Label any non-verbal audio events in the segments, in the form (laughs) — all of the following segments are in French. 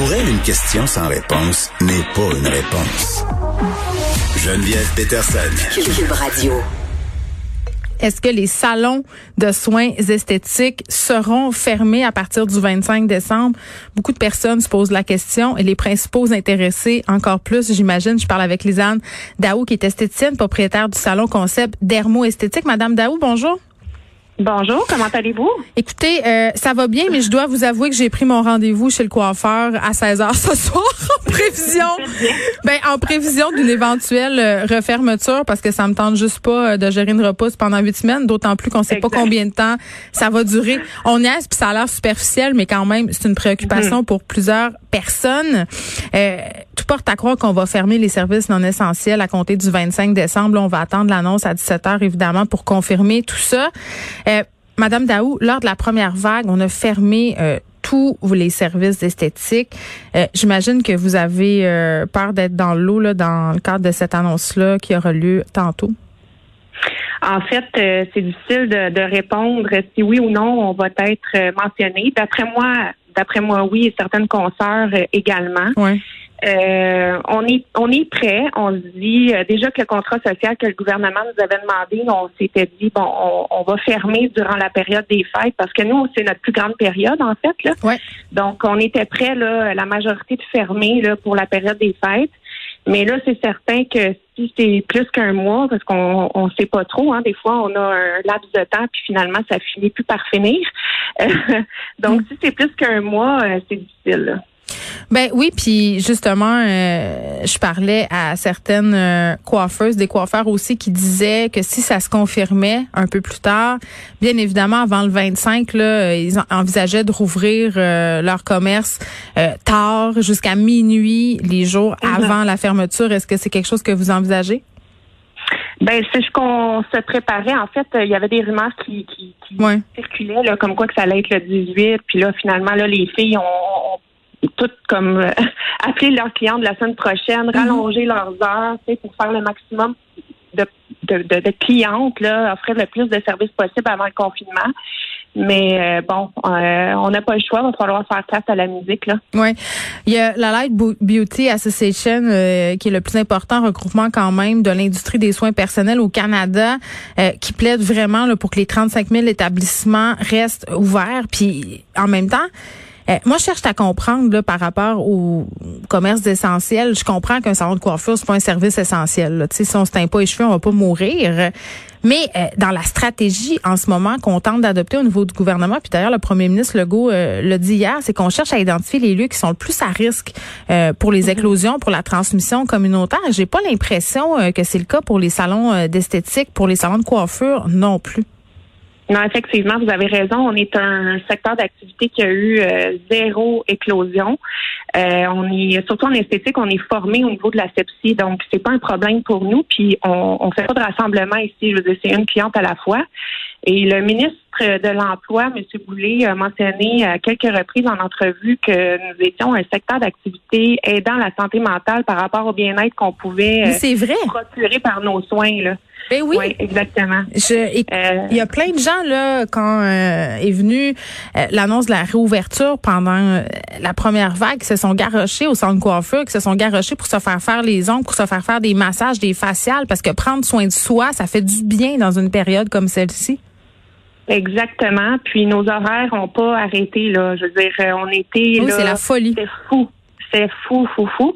Pour elle, une question sans réponse n'est pas une réponse. Geneviève Peterson. Cube Radio. Est-ce que les salons de soins esthétiques seront fermés à partir du 25 décembre? Beaucoup de personnes se posent la question et les principaux intéressés encore plus, j'imagine. Je parle avec Lisanne Daou, qui est esthéticienne, propriétaire du salon concept Dermo Esthétique. Madame Daou, bonjour. Bonjour, comment allez-vous? Écoutez, euh, ça va bien, mais je dois vous avouer que j'ai pris mon rendez-vous chez le coiffeur à 16 h (laughs) ce soir en prévision, ben en prévision d'une éventuelle euh, refermeture parce que ça me tente juste pas euh, de gérer une repousse pendant huit semaines, d'autant plus qu'on sait pas combien de temps ça va durer. On est puis ça a l'air superficiel, mais quand même c'est une préoccupation mhm. pour plusieurs personnes. tout porte à croire qu'on va fermer les services non essentiels à compter du 25 décembre. on va attendre l'annonce à 17 h évidemment pour confirmer tout ça. Euh, Madame Daou, lors de la première vague, on a fermé euh, tous les services esthétiques. Euh, j'imagine que vous avez peur d'être dans l'eau dans le cadre de cette annonce-là qui aura lieu tantôt. En fait, c'est difficile de, répondre si oui ou non on va être mentionné. D'après moi, d'après moi, oui, et certaines consoeurs également. Ouais. Euh, on est on est prêt. On se dit euh, déjà que le contrat social que le gouvernement nous avait demandé, on s'était dit bon, on, va fermer durant la période des fêtes parce que nous c'est notre plus grande période en fait là. Donc on était prêt là, la majorité de fermer là pour la période des fêtes. Mais là, c'est certain que si c'est plus qu'un mois, parce qu'on on sait pas trop, hein, des fois on a un laps de temps, puis finalement ça finit plus par finir. (laughs) donc si c'est plus qu'un mois, euh, c'est difficile. Là. Ben oui, puis justement, euh, je parlais à certaines euh, coiffeuses, des coiffeurs aussi, qui disaient que si ça se confirmait un peu plus tard, bien évidemment avant le 25, là, ils envisageaient de rouvrir euh, leur commerce tard, jusqu'à minuit, les jours mhm. avant la fermeture. Est-ce que c'est quelque chose que vous envisagez? Ben c'est ce qu'on se préparait. En fait, il y avait des rumeurs qui, qui, circulaient, là, comme quoi que ça allait être le 18. Puis là, finalement, là, les filles ont toutes comme euh, (laughs) appeler leurs clients de la semaine prochaine, mhm. rallonger leurs heures, pour faire le maximum de, de, de, clientes, là, offrir le plus de services possible avant le confinement. Mais euh, bon, euh, on n'a pas le choix, il va falloir faire place à la musique. Là. Oui. Il y a la Light Beauty Association qui est le plus important regroupement quand même de l'industrie des soins personnels au Canada qui plaide vraiment là, pour que les 35 000 établissements restent ouverts. Puis en même temps, euh, moi, je cherche à comprendre là, par rapport au commerce essentiel. Je comprends qu'un salon de coiffure, c'est pas un service essentiel. Là. Si on se teint pas les cheveux, on va pas mourir. Mais euh, dans la stratégie en ce moment qu'on tente d'adopter au niveau du gouvernement, puis d'ailleurs le premier ministre Legault euh, l'a dit hier, c'est qu'on cherche à identifier les lieux qui sont le plus à risque pour les mhm. éclosions, pour la transmission communautaire. J'ai pas l'impression que c'est le cas pour les salons d'esthétique, pour les salons de coiffure non plus. Non, effectivement, vous avez raison. On est un secteur d'activité qui a eu euh, zéro éclosion. Euh, on est surtout en esthétique, on est formé au niveau de la sepsie, donc c'est pas un problème pour nous. Puis on, on fait pas de rassemblement ici. Je veux dire, c'est une cliente à la fois. Et le ministre de l'Emploi, M. Boulay, a mentionné à quelques reprises en entrevue que nous étions un secteur d'activité aidant la santé mentale par rapport au bien-être qu'on pouvait euh, procurer par nos soins. Là. Ben oui. exactement. Euh, il y a plein de gens là quand euh, est venue euh, l'annonce de la réouverture pendant la première vague qui se sont garochés au centre de coiffure, qui se sont garochés pour se faire faire les ongles, pour se faire faire des massages, des faciales, parce que prendre soin de soi, ça fait du bien dans une période comme celle-ci. Exactement. Puis nos horaires n'ont pas arrêté là. Je veux dire, on était. Oui, c'est la folie. C'est fou c'est fou, fou, fou.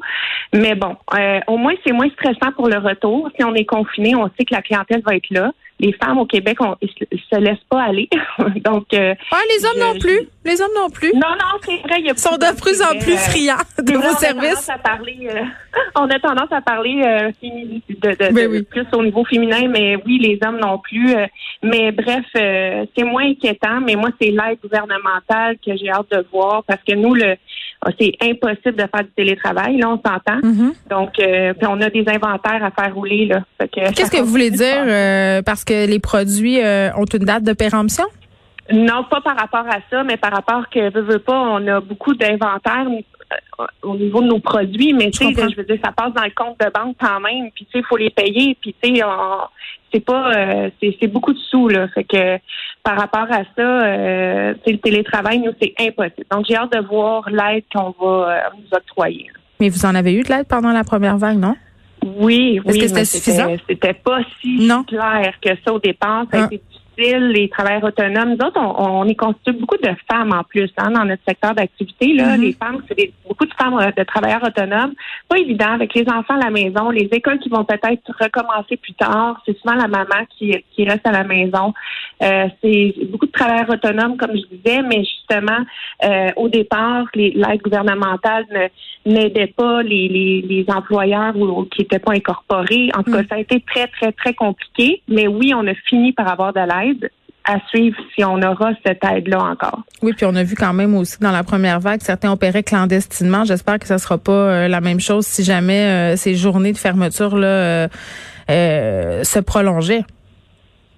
Mais bon, euh, au moins, c'est moins stressant pour le retour. Si on est confiné, on sait que la clientèle va être là. Les femmes au Québec, on, ils se laissent pas aller. (laughs) Donc, euh, ah, les hommes non plus. Les hommes non plus. Non, non, c'est vrai. Ils sont de plus en plus euh, friands de vos services. À parler, (laughs) on a tendance à parler de, ben plus au niveau féminin, mais oui, les hommes non plus. mais bref, c'est moins inquiétant. Mais moi, c'est l'aide gouvernementale que j'ai hâte de voir parce que nous, le c'est impossible de faire du télétravail, là, on s'entend. Mhm. Donc, euh, puis on a des inventaires à faire rouler, là. Qu'est-ce que vous voulez dire? Euh, parce que les produits euh, ont une date de péremption? Non, pas par rapport à ça, mais par rapport que, veux, veux pas, on a beaucoup d'inventaires au niveau de nos produits, mais tu sais, je veux dire, ça passe dans le compte de banque quand même, puis tu sais, il faut les payer, puis tu sais, c'est pas, c'est beaucoup de sous, là. Fait que par rapport à ça, euh, le télétravail, nous, c'est impossible. Donc, j'ai hâte de voir l'aide qu'on va euh, nous octroyer. Mais vous en avez eu de l'aide pendant la première vague, non? Oui, oui. Est-ce que c'était suffisant? C'était pas si clair que ça au départ. Ça a ah. été les travailleurs autonomes. Nous autres, on, est constitué beaucoup de femmes en plus hein, dans notre secteur d'activité. Là, mm-hmm. Les femmes, c'est beaucoup de femmes euh, de travailleurs autonomes. Pas évident avec les enfants à la maison, les écoles qui vont peut-être recommencer plus tard. C'est souvent la maman qui, qui reste à la maison. Euh, c'est beaucoup de travailleurs autonomes, comme je disais, mais justement, euh, au départ, l'aide gouvernementale n'aidait pas les, les, les employeurs ou, qui n'étaient pas incorporés. En tout cas, mm. ça a été très, très, très compliqué. Mais oui, on a fini par avoir de l'aide à suivre si on aura cette aide-là encore. Oui, puis on a vu quand même aussi dans la première vague, certains opéraient clandestinement. J'espère que ça sera pas euh, la même chose si jamais euh, ces journées de fermeture là euh, se prolongeaient.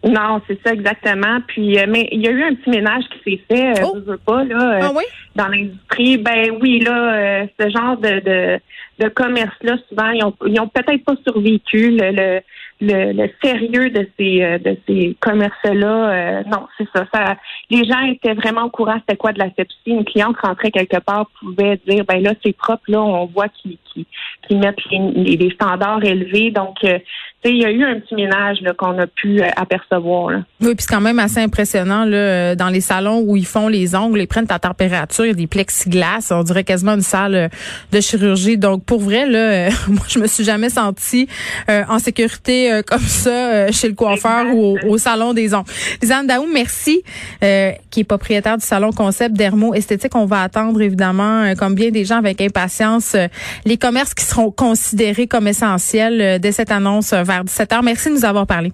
Non, c'est ça exactement. Puis, mais il y a eu un petit ménage qui s'est fait, oh! je veux pas là, ah dans l'industrie. Ben oui, là, ce genre de de, de commerce là, souvent ils ont ils ont peut-être pas survécu. le le, sérieux de ces euh, de ces commerces-là. Euh, non, c'est ça, ça. Les gens étaient vraiment au courant c'était quoi de la sepsie. Une cliente rentrait quelque part pouvait dire ben là c'est propre, là on voit qu'ils qui, mettent les, standards élevés. Donc euh, il y a eu un petit ménage qu'on a pu apercevoir. Là. Oui, puis c'est quand même assez impressionnant là, dans les salons où ils font les ongles, ils prennent ta température, il y a des plexiglas, on dirait quasiment une salle de chirurgie. Donc pour vrai là, (laughs) moi je me suis jamais sentie en sécurité euh, comme ça euh, chez le coiffeur ou au, salon des ongles. Lisanne Daou, merci, euh, qui est propriétaire du salon Concept Dermo Esthétique. On va attendre évidemment, comme bien des gens avec impatience, les commerces qui seront considérés comme essentiels dès cette annonce vers 17 h. Merci de nous avoir parlé.